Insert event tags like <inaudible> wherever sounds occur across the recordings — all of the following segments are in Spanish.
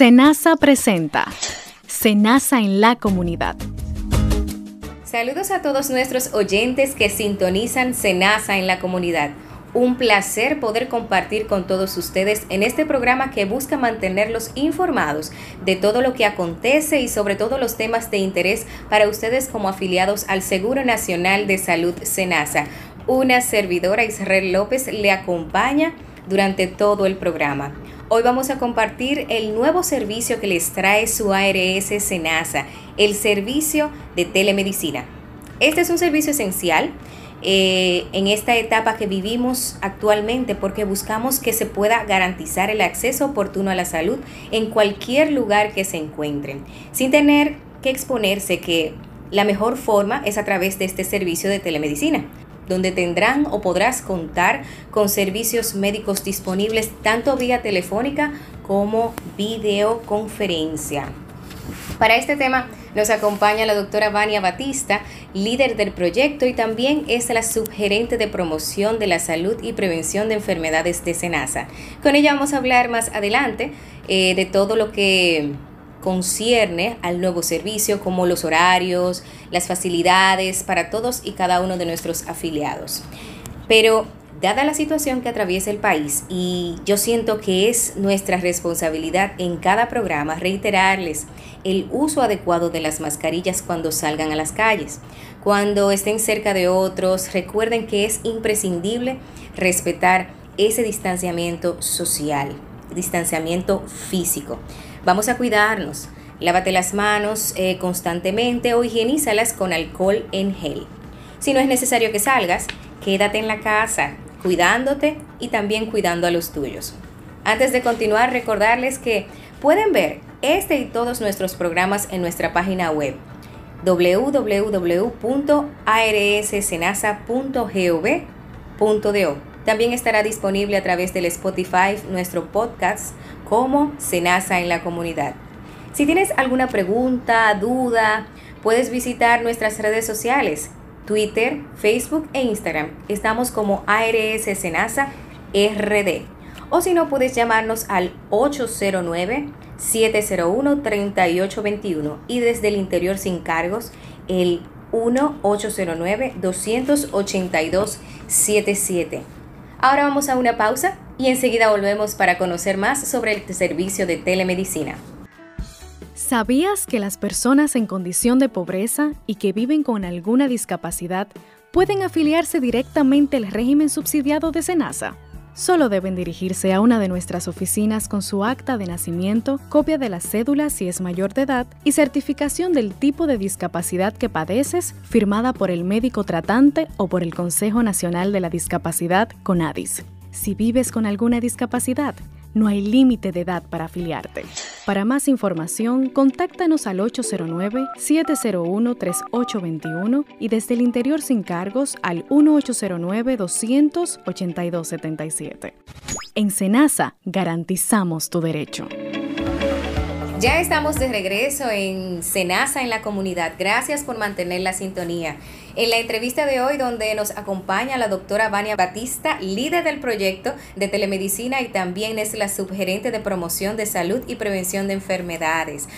Senasa presenta Senasa en la comunidad. Saludos a todos nuestros oyentes que sintonizan Senasa en la comunidad. Un placer poder compartir con todos ustedes en este programa que busca mantenerlos informados de todo lo que acontece y sobre todo los temas de interés para ustedes como afiliados al Seguro Nacional de Salud Senasa. Una servidora Israel López le acompaña durante todo el programa. Hoy vamos a compartir el nuevo servicio que les trae su ARS Senasa, el servicio de telemedicina. Este es un servicio esencial eh, en esta etapa que vivimos actualmente porque buscamos que se pueda garantizar el acceso oportuno a la salud en cualquier lugar que se encuentren, sin tener que exponerse que la mejor forma es a través de este servicio de telemedicina donde tendrán o podrás contar con servicios médicos disponibles tanto vía telefónica como videoconferencia. Para este tema nos acompaña la doctora Vania Batista, líder del proyecto y también es la subgerente de promoción de la salud y prevención de enfermedades de SENASA. Con ella vamos a hablar más adelante eh, de todo lo que concierne al nuevo servicio, como los horarios, las facilidades para todos y cada uno de nuestros afiliados. Pero dada la situación que atraviesa el país, y yo siento que es nuestra responsabilidad en cada programa reiterarles el uso adecuado de las mascarillas cuando salgan a las calles. Cuando estén cerca de otros, recuerden que es imprescindible respetar ese distanciamiento social, distanciamiento físico. Vamos a cuidarnos. Lávate las manos eh, constantemente o higienízalas con alcohol en gel. Si no es necesario que salgas, quédate en la casa, cuidándote y también cuidando a los tuyos. Antes de continuar, recordarles que pueden ver este y todos nuestros programas en nuestra página web www.arssenasa.gov.do. También estará disponible a través del Spotify nuestro podcast como Senasa en la comunidad. Si tienes alguna pregunta, duda, puedes visitar nuestras redes sociales, Twitter, Facebook e Instagram. Estamos como ARS Senasa RD. O si no, puedes llamarnos al 809-701-3821 y desde el interior sin cargos el 1-809-282-77. Ahora vamos a una pausa y enseguida volvemos para conocer más sobre el servicio de telemedicina. ¿Sabías que las personas en condición de pobreza y que viven con alguna discapacidad pueden afiliarse directamente al régimen subsidiado de SENASA? Solo deben dirigirse a una de nuestras oficinas con su acta de nacimiento, copia de la cédula si es mayor de edad y certificación del tipo de discapacidad que padeces firmada por el médico tratante o por el Consejo Nacional de la Discapacidad CONADIS. Si vives con alguna discapacidad, no hay límite de edad para afiliarte. Para más información, contáctanos al 809-701-3821 y desde el interior sin cargos al 1809-282-77. En Senasa garantizamos tu derecho. Ya estamos de regreso en Senasa en la comunidad. Gracias por mantener la sintonía. En la entrevista de hoy, donde nos acompaña la doctora Vania Batista, líder del proyecto de telemedicina y también es la subgerente de promoción de salud y prevención de enfermedades.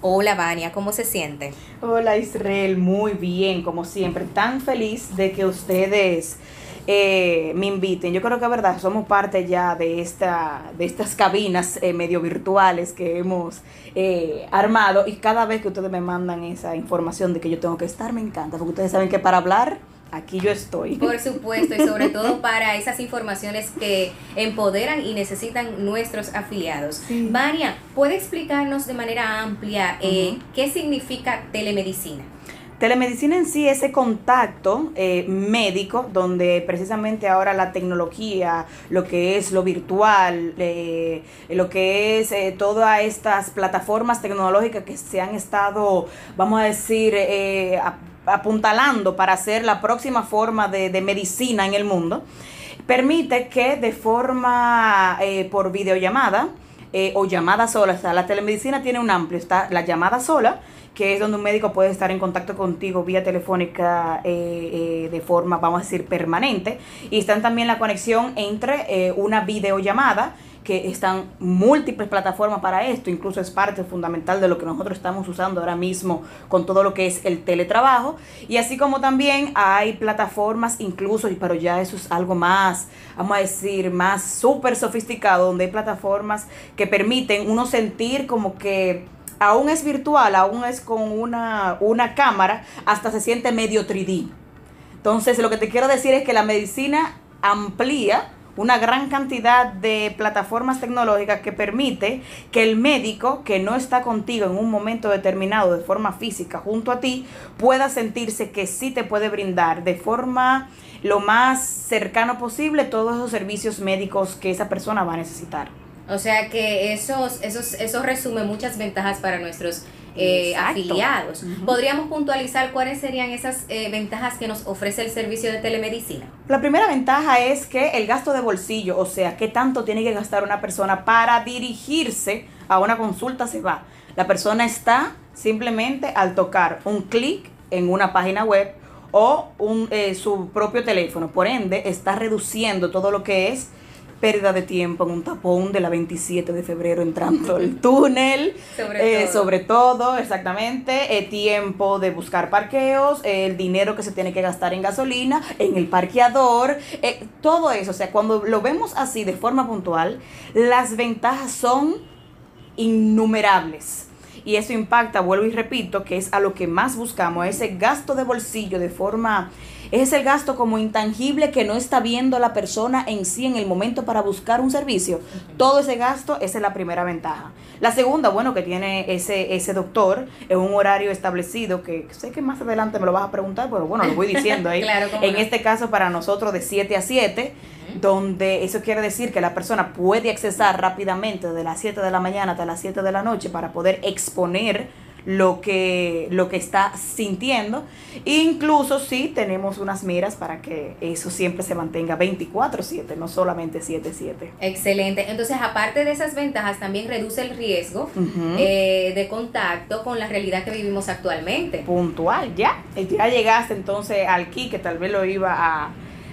Hola Vania, ¿cómo se siente? Hola Israel, muy bien, como siempre. Tan feliz de que ustedes eh, me inviten. Yo creo que es verdad, somos parte ya de, esta, de estas cabinas eh, medio virtuales que hemos eh, armado y cada vez que ustedes me mandan esa información de que yo tengo que estar, me encanta, porque ustedes saben que para hablar aquí yo estoy. Por <laughs> supuesto, y sobre todo para esas informaciones que empoderan y necesitan nuestros afiliados. María, ¿puede explicarnos de manera amplia qué significa telemedicina? Telemedicina en sí, ese contacto eh, médico, donde precisamente ahora la tecnología, lo que es lo virtual, eh, lo que es eh, todas estas plataformas tecnológicas que se han estado, vamos a decir, apuntalando para hacer la próxima forma de, de medicina en el mundo, permite que de forma por videollamada, o llamada sola. O sea, la telemedicina tiene un amplio, está la llamada sola, que es donde un médico puede estar en contacto contigo vía telefónica eh, eh, de forma, vamos a decir, permanente. Y están también la conexión entre eh, una videollamada que están múltiples plataformas para esto, incluso es parte fundamental de lo que nosotros estamos usando ahora mismo con todo lo que es el teletrabajo. Y así como también hay plataformas incluso, pero ya eso es algo más, vamos a decir, más súper sofisticado, donde hay plataformas que permiten uno sentir como que aún es virtual, aún es con una, una cámara, hasta se siente medio 3D. Entonces, lo que te quiero decir es que la medicina amplía una gran cantidad de plataformas tecnológicas que permite que el médico que no está contigo en un momento determinado de forma física junto a ti pueda sentirse que sí te puede brindar de forma lo más cercano posible todos esos servicios médicos que esa persona va a necesitar. O sea que esos, esos, eso resume muchas ventajas para nuestros eh, afiliados. ¿Podríamos puntualizar cuáles serían esas eh, ventajas que nos ofrece el servicio de telemedicina? La primera ventaja es que el gasto de bolsillo, o sea, qué tanto tiene que gastar una persona para dirigirse a una consulta se va. La persona está simplemente al tocar un clic en una página web o un, eh, su propio teléfono. Por ende, está reduciendo todo lo que es pérdida de tiempo en un tapón de la 27 de febrero entrando el <laughs> túnel, sobre, eh, todo. sobre todo, exactamente, eh, tiempo de buscar parqueos, el dinero que se tiene que gastar en gasolina, en el parqueador, eh, todo eso, o sea, cuando lo vemos así de forma puntual, las ventajas son innumerables. Y eso impacta, vuelvo y repito, que es a lo que más buscamos, ese gasto de bolsillo de forma es el gasto como intangible que no está viendo la persona en sí en el momento para buscar un servicio. Todo ese gasto, esa es la primera ventaja. La segunda, bueno, que tiene ese, ese doctor en un horario establecido, que sé que más adelante me lo vas a preguntar, pero bueno, lo voy diciendo ahí. <laughs> en este caso, para nosotros de 7 a 7, donde eso quiere decir que la persona puede accesar rápidamente de las 7 de la mañana hasta las 7 de la noche para poder exponer lo que, lo que está sintiendo. Incluso sí tenemos unas miras para que eso siempre se mantenga 24/7, no solamente 7/7. Excelente. Entonces, aparte de esas ventajas, también reduce el riesgo eh, de contacto con la realidad que vivimos actualmente. Puntual, ya. Ya llegaste entonces al key, que tal vez lo iba a,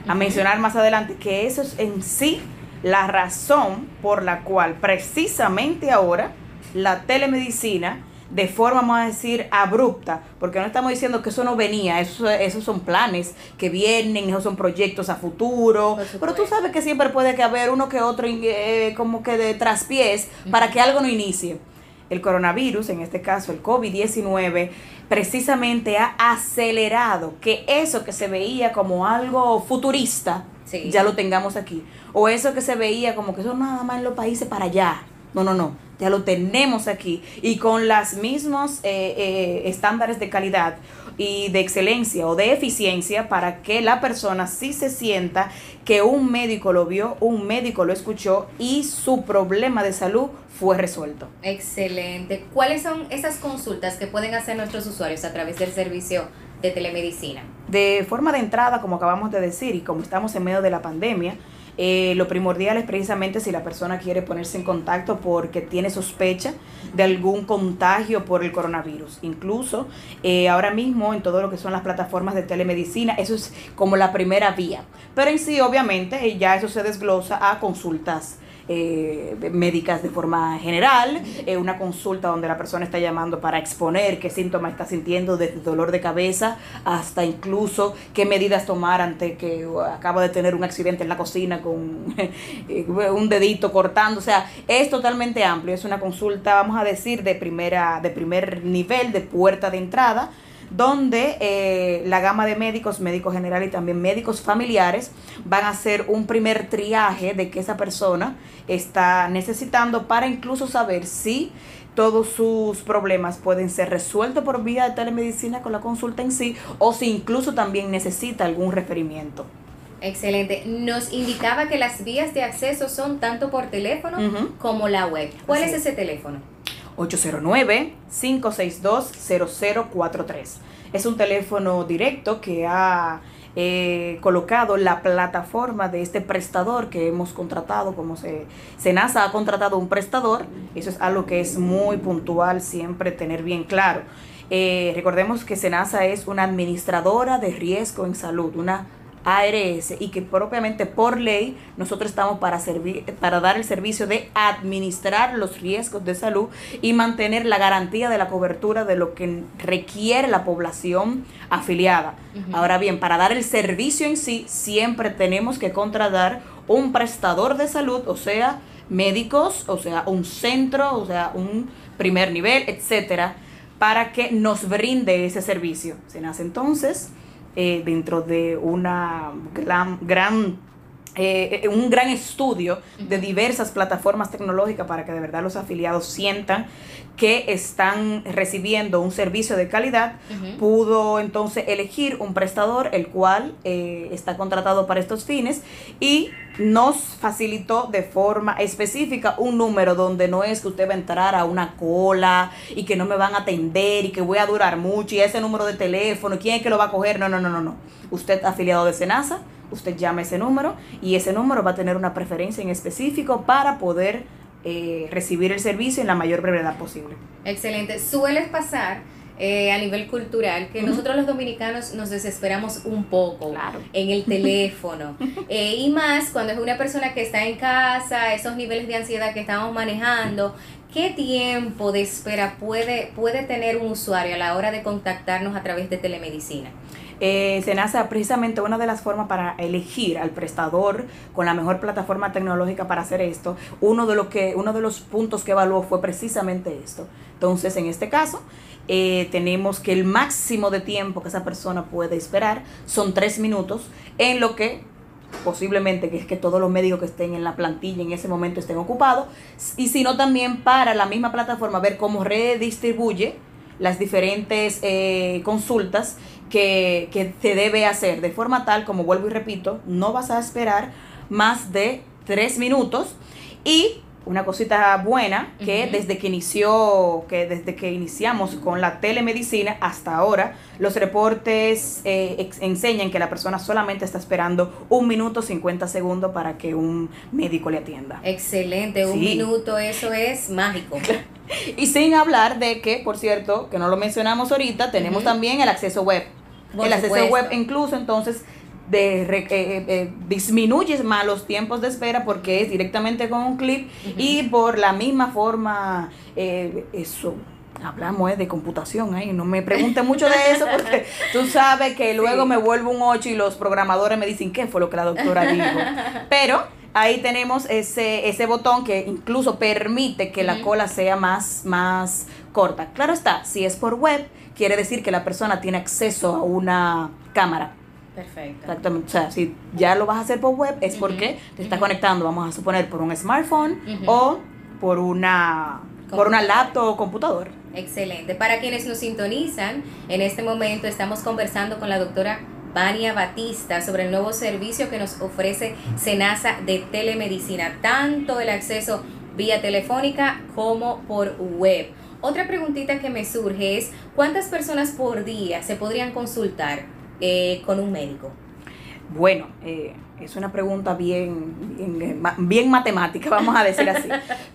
a mencionar más adelante, que eso es en sí la razón por la cual precisamente ahora la telemedicina de forma, vamos a decir, abrupta, porque no estamos diciendo que eso no venía, eso, esos son planes que vienen, esos son proyectos a futuro, pero tú sabes que siempre puede que haber uno que otro eh, como que de traspiés para que algo no inicie. El coronavirus, en este caso el COVID-19, precisamente ha acelerado que eso que se veía como algo futurista, ya lo tengamos aquí. O eso que se veía como que eso nada más en los países para allá. No, no, no ya lo tenemos aquí y con los mismos eh, eh, estándares de calidad y de excelencia o de eficiencia para que la persona sí se sienta que un médico lo vio, un médico lo escuchó y su problema de salud fue resuelto. Excelente. ¿Cuáles son esas consultas que pueden hacer nuestros usuarios a través del servicio de telemedicina? De forma de entrada, como acabamos de decir, y como estamos en medio de la pandemia, eh, lo primordial es precisamente si la persona quiere ponerse en contacto porque tiene sospecha de algún contagio por el coronavirus. Incluso eh, ahora mismo en todo lo que son las plataformas de telemedicina, eso es como la primera vía. Pero en sí, obviamente, ya eso se desglosa a consultas eh, médicas de forma general, eh, una consulta donde la persona está llamando para exponer qué síntomas está sintiendo, desde dolor de cabeza hasta incluso qué medidas tomar ante que acaba de tener un accidente en la cocina con <laughs> eh, un dedito cortando, o sea, es totalmente amplio, es una consulta, vamos a decir, de primera, de primer nivel, de puerta de entrada donde eh, la gama de médicos, médicos generales y también médicos familiares van a hacer un primer triaje de que esa persona está necesitando para incluso saber si todos sus problemas pueden ser resueltos por vía de telemedicina con la consulta en sí o si incluso también necesita algún referimiento. Excelente. Nos indicaba que las vías de acceso son tanto por teléfono como la web. ¿Cuál es ese teléfono? 809-562-0043. Es un teléfono directo que ha eh, colocado la plataforma de este prestador que hemos contratado, como se, Senasa ha contratado un prestador, eso es algo que es muy puntual siempre tener bien claro. Eh, recordemos que Senasa es una administradora de riesgo en salud, una ARS y que propiamente por ley nosotros estamos para, servir, para dar el servicio de administrar los riesgos de salud y mantener la garantía de la cobertura de lo que requiere la población afiliada. Ahora bien, para dar el servicio en sí, siempre tenemos que contratar un prestador de salud, o sea, médicos, o sea, un centro, o sea, un primer nivel, etcétera, para que nos brinde ese servicio. Se nace entonces eh, dentro de una gran, gran eh, un gran estudio de diversas plataformas tecnológicas para que de verdad los afiliados sientan que están recibiendo un servicio de calidad, pudo entonces elegir un prestador el cual eh, está contratado para estos fines y nos facilitó de forma específica un número donde no es que usted va a entrar a una cola y que no me van a atender y que voy a durar mucho y ese número de teléfono, ¿quién es que lo va a coger? No, no, no, no, no. Usted afiliado de Senasa, usted llama ese número y ese número va a tener una preferencia en específico para poder eh, recibir el servicio en la mayor brevedad posible. Excelente. Suele pasar eh, a nivel cultural que nosotros los dominicanos nos desesperamos un poco en el <laughs> teléfono. Eh, y más cuando es una persona que está en casa, esos niveles de ansiedad que estamos manejando. ¿Qué tiempo de espera puede, puede tener un usuario a la hora de contactarnos a través de telemedicina? Eh, Senasa precisamente una de las formas para elegir al prestador con la mejor plataforma tecnológica para hacer esto, uno de, que, uno de los puntos que evaluó fue precisamente esto. Entonces, en este caso, eh, tenemos que el máximo de tiempo que esa persona puede esperar son tres minutos, en lo que posiblemente que es que todos los médicos que estén en la plantilla en ese momento estén ocupados, y sino también para la misma plataforma ver cómo redistribuye las diferentes eh, consultas que, que se debe hacer de forma tal, como vuelvo y repito, no vas a esperar más de tres minutos y una cosita buena que desde que inició, que desde que iniciamos con la telemedicina hasta ahora, los reportes eh, enseñan que la persona solamente está esperando un minuto 50 segundos para que un médico le atienda. Excelente, un minuto, eso es mágico. <laughs> y sin hablar de que, por cierto, que no lo mencionamos ahorita, tenemos también el acceso web. el acceso web incluso entonces de eh, eh, eh, disminuyes más los tiempos de espera porque es directamente con un clip y por la misma forma eso hablamos de computación ahí no me pregunte mucho de eso <laughs> porque tú sabes que luego me vuelvo un 8 y los programadores me dicen qué fue lo que la doctora dijo <laughs> pero ahí tenemos ese ese botón que incluso permite que la cola sea más más corta. Claro está si es por web quiere decir que la persona tiene acceso a una cámara Perfecto. Exactamente. O sea, si ya lo vas a hacer por web, es porque te está conectando, vamos a suponer, por un smartphone o por una, por una laptop o computador. Excelente. Para quienes nos sintonizan, en este momento estamos conversando con la doctora Vania Batista sobre el nuevo servicio que nos ofrece Senasa de telemedicina, tanto el acceso vía telefónica como por web. Otra preguntita que me surge es, ¿cuántas personas por día se podrían consultar eh, con un médico? Bueno, eh, es una pregunta bien, bien, matemática, <laughs> vamos a decir así.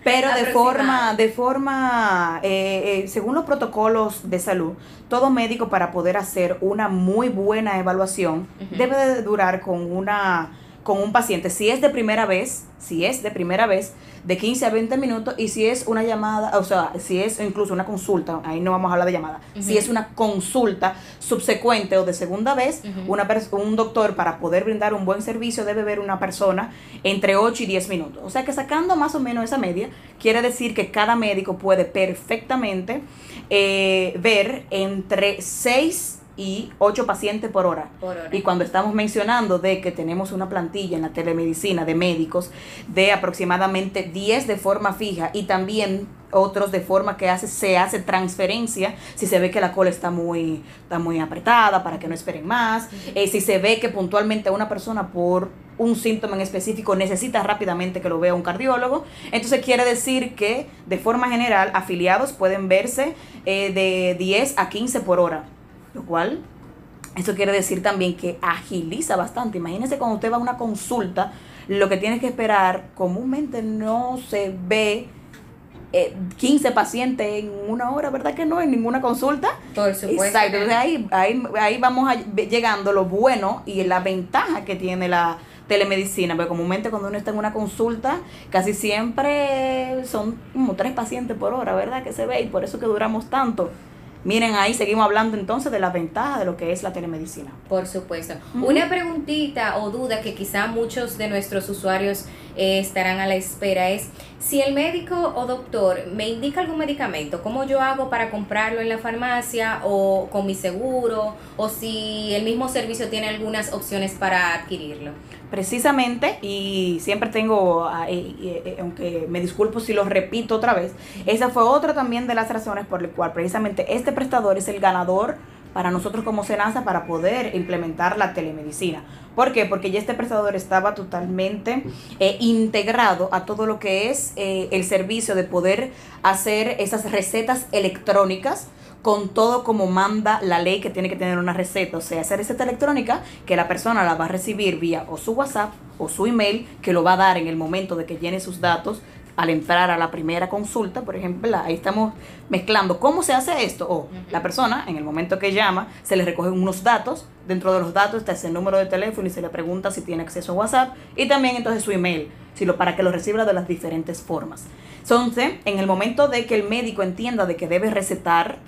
Pero de forma, de forma eh, según los protocolos de salud, todo médico para poder hacer una muy buena evaluación debe de durar con una con un paciente. Si es de primera vez, si es de primera vez, de 15 a 20 minutos y si es una llamada, o sea, si es incluso una consulta, ahí no vamos a hablar de llamada, si es una consulta subsecuente o de segunda vez, una un doctor para poder brindar un buen servicio debe ver una persona entre 8 y 10 minutos. O sea que sacando más o menos esa media, quiere decir que cada médico puede perfectamente eh, ver entre 6 y 8 pacientes por hora. Y cuando estamos mencionando de que tenemos una plantilla en la telemedicina de médicos de aproximadamente 10 de forma fija y también otros de forma que hace, se hace transferencia si se ve que la cola está muy, está muy apretada para que no esperen más, eh, si se ve que puntualmente una persona por un síntoma en específico necesita rápidamente que lo vea un cardiólogo, entonces quiere decir que de forma general afiliados pueden verse eh, de 10 a 15 por hora lo cual, eso quiere decir también que agiliza bastante. Imagínense cuando usted va a una consulta, lo que tiene que esperar comúnmente no se ve eh, 15 pacientes en una hora, ¿verdad que no? En ninguna consulta. Por. Exacto, entonces ahí, ahí, ahí vamos a- llegando lo bueno y la ventaja que tiene la telemedicina, porque comúnmente cuando uno está en una consulta, casi siempre son como tres pacientes por hora, ¿verdad? Que se ve y por eso que duramos tanto. Miren, ahí seguimos hablando entonces de la ventaja de lo que es la telemedicina. Por supuesto. Una preguntita o duda que quizá muchos de nuestros usuarios eh, estarán a la espera es, si el médico o doctor me indica algún medicamento, ¿cómo yo hago para comprarlo en la farmacia o con mi seguro? O si el mismo servicio tiene algunas opciones para adquirirlo. Precisamente, y siempre tengo, ah, eh, eh, aunque me disculpo si lo repito otra vez, esa fue otra también de las razones por la cual precisamente este prestador es el ganador para nosotros como Senasa para poder implementar la telemedicina. ¿Por qué? Porque ya este prestador estaba totalmente eh, integrado a todo lo que es eh, el servicio de poder hacer esas recetas electrónicas con todo como manda la ley que tiene que tener una receta, o sea, esa receta electrónica que la persona la va a recibir vía o su WhatsApp o su email, que lo va a dar en el momento de que llene sus datos al entrar a la primera consulta, por ejemplo, ahí estamos mezclando cómo se hace esto, o la persona en el momento que llama se le recogen unos datos, dentro de los datos está ese número de teléfono y se le pregunta si tiene acceso a WhatsApp. Y también entonces su email, si lo, para que lo reciba de las diferentes formas. Entonces, en el momento de que el médico entienda de que debe recetar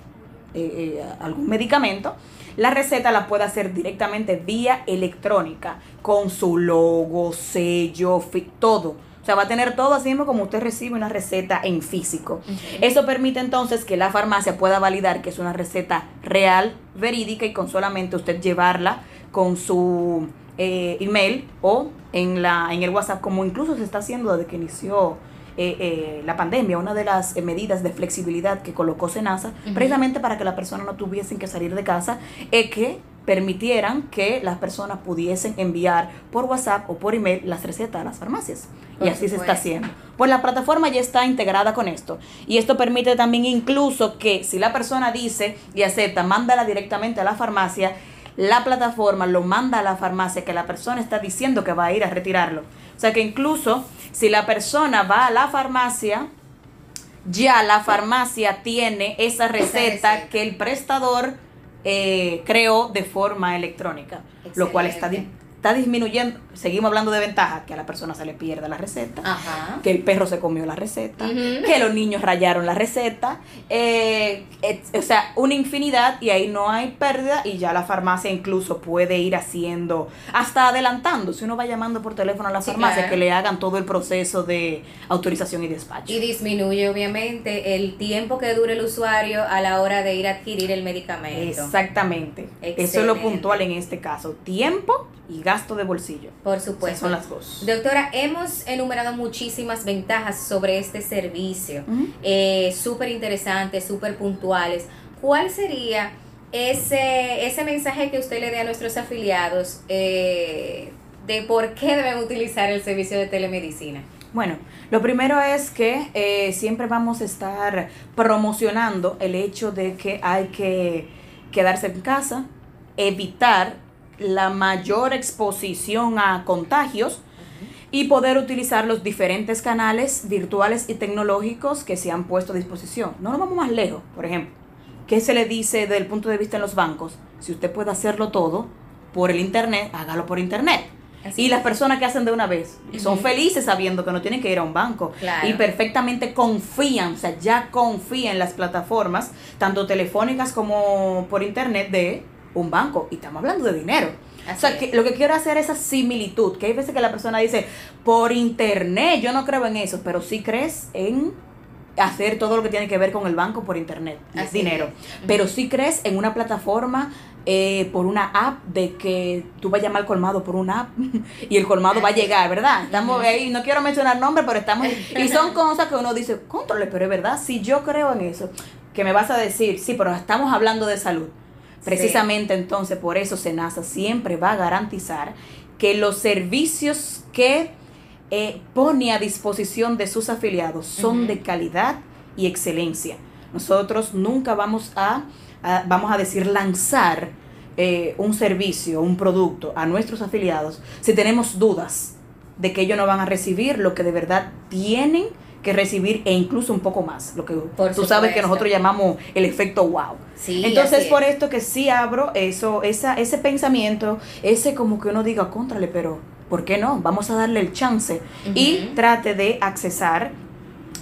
eh, eh, algún medicamento, la receta la puede hacer directamente vía electrónica, con su logo, sello, todo. O sea, va a tener todo así mismo como usted recibe una receta en físico. Eso permite entonces que la farmacia pueda validar que es una receta real, verídica y con solamente usted llevarla con su eh, email o en, la, en el WhatsApp, como incluso se está haciendo desde que inició eh, eh, la pandemia, una de las eh, medidas de flexibilidad que colocó Senasa, precisamente para que las personas no tuviesen que salir de casa, es que permitieran que las personas pudiesen enviar por WhatsApp o por email las recetas a las farmacias. Por y así se está haciendo. Pues la plataforma ya está integrada con esto. Y esto permite también incluso que si la persona dice y acepta, mándala directamente a la farmacia, la plataforma lo manda a la farmacia que la persona está diciendo que va a ir a retirarlo. O sea que incluso si la persona va a la farmacia, ya la farmacia tiene esa receta, receta. que el prestador eh, creó de forma electrónica, lo cual está. Está disminuyendo. Seguimos hablando de ventaja, que a la persona se le pierde la receta, Ajá. que el perro se comió la receta, que los niños rayaron la receta, eh, et- o sea, una infinidad y ahí no hay pérdida y ya la farmacia incluso puede ir haciendo, hasta adelantando, si uno va llamando por teléfono a la Sí, farmacia, claro. que le hagan todo el proceso de autorización y despacho. Y disminuye obviamente el tiempo que dure el usuario a la hora de ir a adquirir el medicamento. Exactamente. Eso es lo puntual en este caso. Tiempo y gasto de bolsillo. Por O sea, supuesto. son las dos. Doctora, hemos enumerado muchísimas ventajas sobre este servicio. Ujú. eh, súper interesantes, súper puntuales. ¿Cuál sería ese, ese mensaje que usted le dé a nuestros afiliados eh, de por qué deben utilizar el servicio de telemedicina? Bueno, lo primero es que eh, siempre vamos a estar promocionando el hecho de que hay que quedarse en casa, evitar la mayor exposición a contagios y poder utilizar los diferentes canales virtuales y tecnológicos que se han puesto a disposición. No nos vamos más lejos, por ejemplo. ¿Qué se le dice desde el punto de vista en los bancos? Si usted puede hacerlo todo por el Internet, hágalo por Internet. Así y las personas que hacen de una vez son felices sabiendo que no tienen que ir a un banco Claro. y perfectamente confían, o sea, ya confían en las plataformas, tanto telefónicas como por internet de un banco. Y estamos hablando de dinero. o sea, que lo que quiero hacer es esa similitud, que hay veces que la persona dice, por internet, yo no creo en eso, pero sí crees en hacer todo lo que tiene que ver con el banco por internet, es dinero. es. Pero sí crees en una plataforma, eh, por una app, de que tú vas a llamar al colmado por una app <laughs> y el colmado va a llegar, ¿verdad? Estamos ahí, no quiero mencionar nombres, pero estamos... Y son <laughs> cosas que uno dice, controle, pero es verdad, si yo creo en eso, que me vas a decir, sí, pero estamos hablando de salud. Precisamente entonces, por eso Senasa siempre va a garantizar que los servicios que eh, pone a disposición de sus afiliados son de calidad y excelencia. Nosotros nunca vamos a, a- vamos a decir, lanzar eh, un servicio, un producto a nuestros afiliados si tenemos dudas de que ellos no van a recibir lo que de verdad tienen que recibir e incluso un poco más, lo que tú sabes que nosotros llamamos el efecto wow. Entonces por esto que sí abro eso, esa, ese pensamiento, ese como que uno diga, contrale, pero ¿por qué no? Vamos a darle el chance y trate de accesar,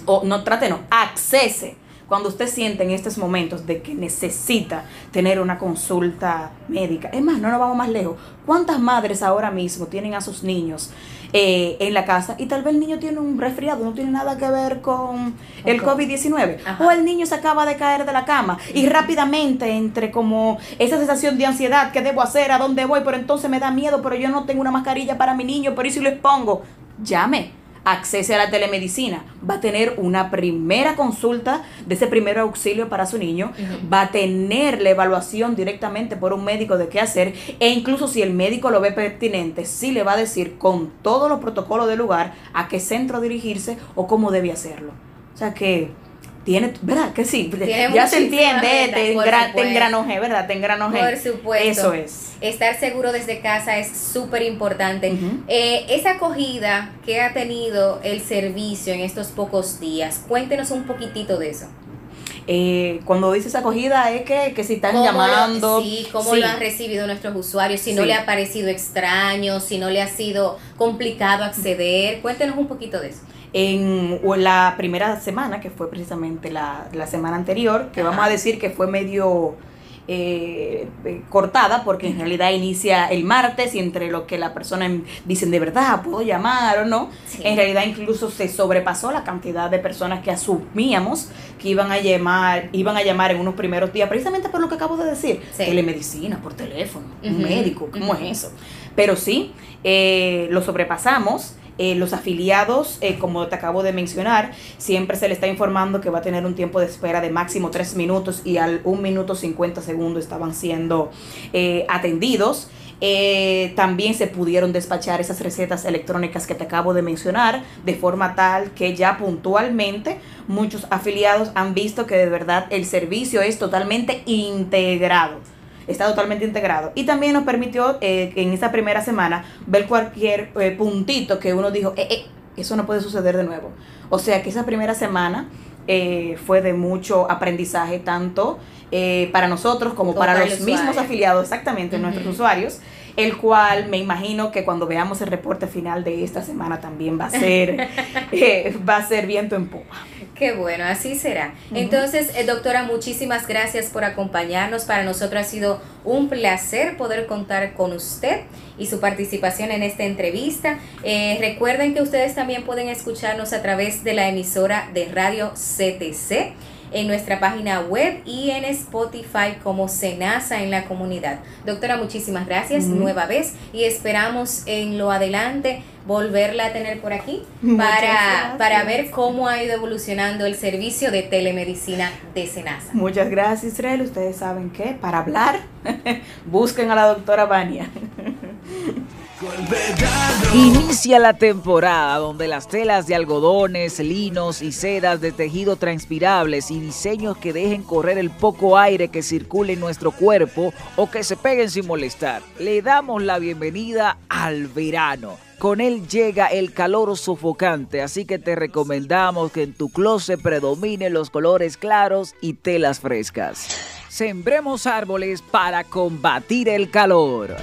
o no trate, no, accese cuando usted siente en estos momentos de que necesita tener una consulta médica. Es más, no nos vamos más lejos. ¿Cuántas madres ahora mismo tienen a sus niños eh, en la casa y tal vez el niño tiene un resfriado, no tiene nada que ver con el COVID-19? O el niño se acaba de caer de la cama y rápidamente entre como esa sensación de ansiedad, ¿qué debo hacer? ¿A dónde voy? Pero entonces me da miedo, pero yo no tengo una mascarilla para mi niño, por eso lo expongo. Llame accese a la telemedicina, va a tener una primera consulta de ese primer auxilio para su niño, va a tener la evaluación directamente por un médico de qué hacer. E incluso si el médico lo ve pertinente, sí le va a decir con todos los protocolos del lugar a qué centro dirigirse o cómo debe hacerlo. O sea que tiene, ¿verdad? Que sí, ya se entiende, te, engranoje, ¿verdad? Te engranoje. Por supuesto. Eso es. Estar seguro desde casa es súper importante. Eh, esa acogida que ha tenido el servicio en estos pocos días, cuéntenos un poquitito de eso. Eh, cuando dices acogida es que, que si están llamando. sí, cómo lo han recibido nuestros usuarios, si no le ha parecido extraño, si no le ha sido complicado acceder. Cuéntenos un poquito de eso en la primera semana, que fue precisamente la, semana anterior, que vamos a decir que fue medio eh, eh, cortada, porque en realidad inicia el martes y entre lo que la persona dicen de verdad, puedo llamar o no, en realidad incluso se sobrepasó la cantidad de personas que asumíamos que iban a llamar, iban a llamar en unos primeros días, precisamente por lo que acabo de decir, telemedicina, por teléfono, un médico, ¿cómo es eso? Pero sí, eh, lo sobrepasamos. Eh, los afiliados, eh, como te acabo de mencionar, siempre se le está informando que va a tener un tiempo de espera de máximo 3 minutos y al 1 minuto 50 segundos estaban siendo eh, atendidos. también se pudieron despachar esas recetas electrónicas que te acabo de mencionar de forma tal que ya puntualmente muchos afiliados han visto que de verdad el servicio es totalmente integrado está totalmente integrado. Y también nos permitió eh, en esa primera semana ver cualquier eh, puntito que uno dijo, eh, eh, eso no puede suceder de nuevo. O sea que esa primera semana fue de mucho aprendizaje, tanto para nosotros como para los mismos afiliados, exactamente, nuestros usuarios el cual me imagino que cuando veamos el reporte final de esta semana también va a ser, <laughs> va a ser viento en popa. Qué bueno, así será. Entonces, eh, doctora, muchísimas gracias por acompañarnos. Para nosotros ha sido un placer poder contar con usted y su participación en esta entrevista. Eh, recuerden que ustedes también pueden escucharnos a través de la emisora de radio CTC en nuestra página web y en Spotify como Senasa en la comunidad. Doctora, muchísimas gracias nueva vez y esperamos en lo adelante volverla a tener por aquí <laughs> para, para ver cómo ha ido evolucionando el servicio de telemedicina de Senasa. Muchas gracias, Israel. Ustedes saben que para hablar, <laughs> busquen a la doctora Vania. <laughs> Inicia la temporada donde las telas de algodones, linos y sedas de tejido transpirables y diseños que dejen correr el poco aire que circule en nuestro cuerpo o que se peguen sin molestar. Le damos la bienvenida al verano. Con él llega el calor sofocante, así que te recomendamos que en tu closet predominen los colores claros y telas frescas. Sembremos árboles para combatir el calor.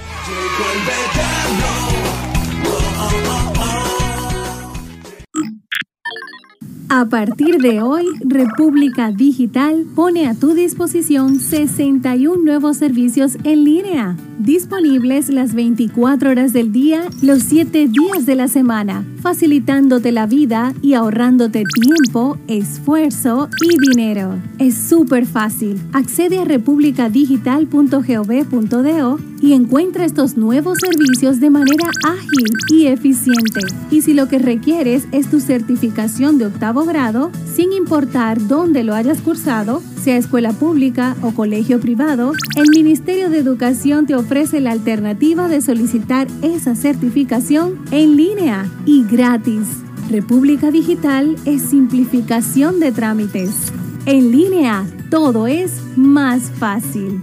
A partir de hoy, República Digital pone a tu disposición 61 nuevos servicios en línea, disponibles las 24 horas del día, los 7 días de la semana, facilitándote la vida y ahorrándote tiempo, esfuerzo y dinero. Es súper fácil. Accede a republicadigital.gov.do y encuentra estos nuevos servicios de manera ágil y eficiente. Y si lo que requieres es tu certificación de octavo grado, sin importar dónde lo hayas cursado, sea escuela pública o colegio privado, el Ministerio de Educación te ofrece la alternativa de solicitar esa certificación en línea y gratis. República Digital es simplificación de trámites. En línea, todo es más fácil.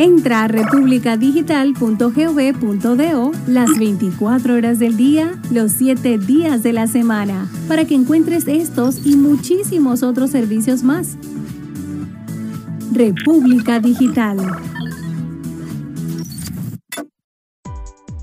Entra a republicadigital.gov.do las 24 horas del día, los 7 días de la semana, para que encuentres estos y muchísimos otros servicios más. República Digital.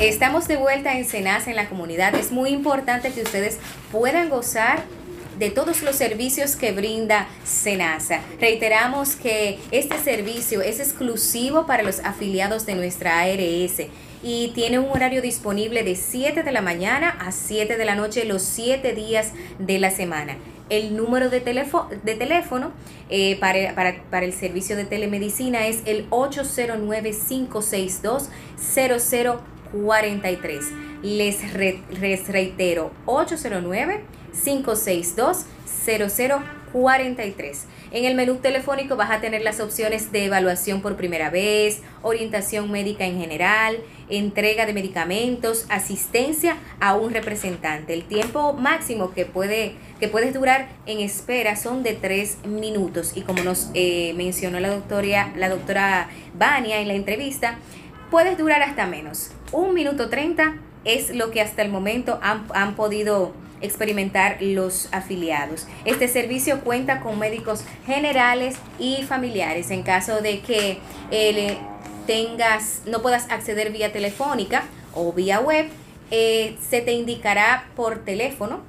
Estamos de vuelta en Senasa en la comunidad. Es muy importante que ustedes puedan gozar de todos los servicios que brinda Senasa. Reiteramos que este servicio es exclusivo para los afiliados de nuestra ARS y tiene un horario disponible de 7 de la mañana a 7 de la noche los 7 días de la semana. El número de, teléfono, eh, para, para, el servicio de telemedicina es el 809-562-00 43. Les, les reitero, 809-562-0043. En el menú telefónico vas a tener las opciones de evaluación por primera vez, orientación médica en general, entrega de medicamentos, asistencia a un representante. El tiempo máximo que, puede, que puedes durar en espera son de tres minutos. Y como nos eh, mencionó la doctora, la doctora Vania en la entrevista, puedes durar hasta menos. Un minuto 30 es lo que hasta el momento han, podido experimentar los afiliados. Este servicio cuenta con médicos generales y familiares en caso de que eh, tengas, no puedas acceder vía telefónica o vía web, eh, se te indicará por teléfono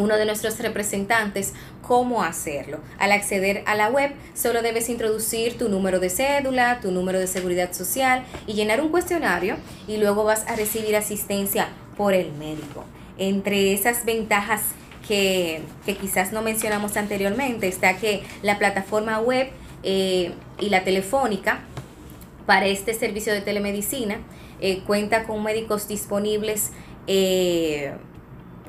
uno de nuestros representantes cómo hacerlo. Al acceder a la web, solo debes introducir tu número de cédula, tu número de seguridad social y llenar un cuestionario y luego vas a recibir asistencia por el médico. Entre esas ventajas que, quizás no mencionamos anteriormente está que la plataforma web eh, y la telefónica para este servicio de telemedicina eh, cuenta con médicos disponibles eh,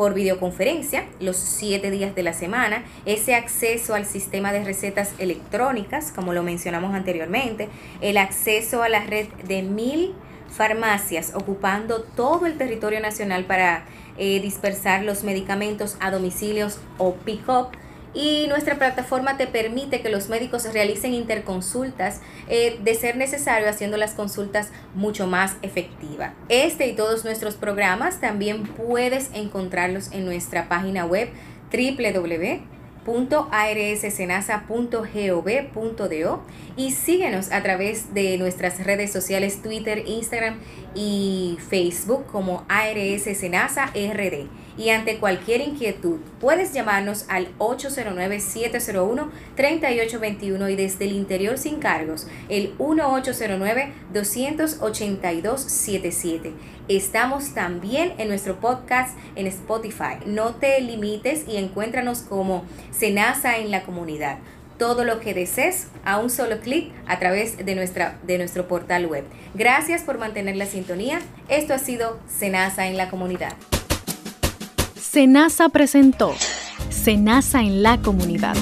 por videoconferencia los siete días de la semana, ese acceso al sistema de recetas electrónicas, como lo mencionamos anteriormente, el acceso a la red de mil farmacias ocupando todo el territorio nacional para eh, dispersar los medicamentos a domicilios o pick-up y nuestra plataforma te permite que los médicos realicen interconsultas eh, de ser necesario haciendo las consultas mucho más efectivas. Este y todos nuestros programas también puedes encontrarlos en nuestra página web www.arssenasa.gov.do y síguenos a través de nuestras redes sociales Twitter, Instagram y Facebook como ARS Senasa RD y ante cualquier inquietud puedes llamarnos al 809-701-3821 y desde el interior sin cargos el 1809-282-77. Estamos también en nuestro podcast en Spotify. No te limites y encuéntranos como Senasa en la comunidad todo lo que desees a un solo clic a través de, nuestra, de nuestro portal web. Gracias por mantener la sintonía. Esto ha sido Senasa en la comunidad. Senasa presentó Senasa en la comunidad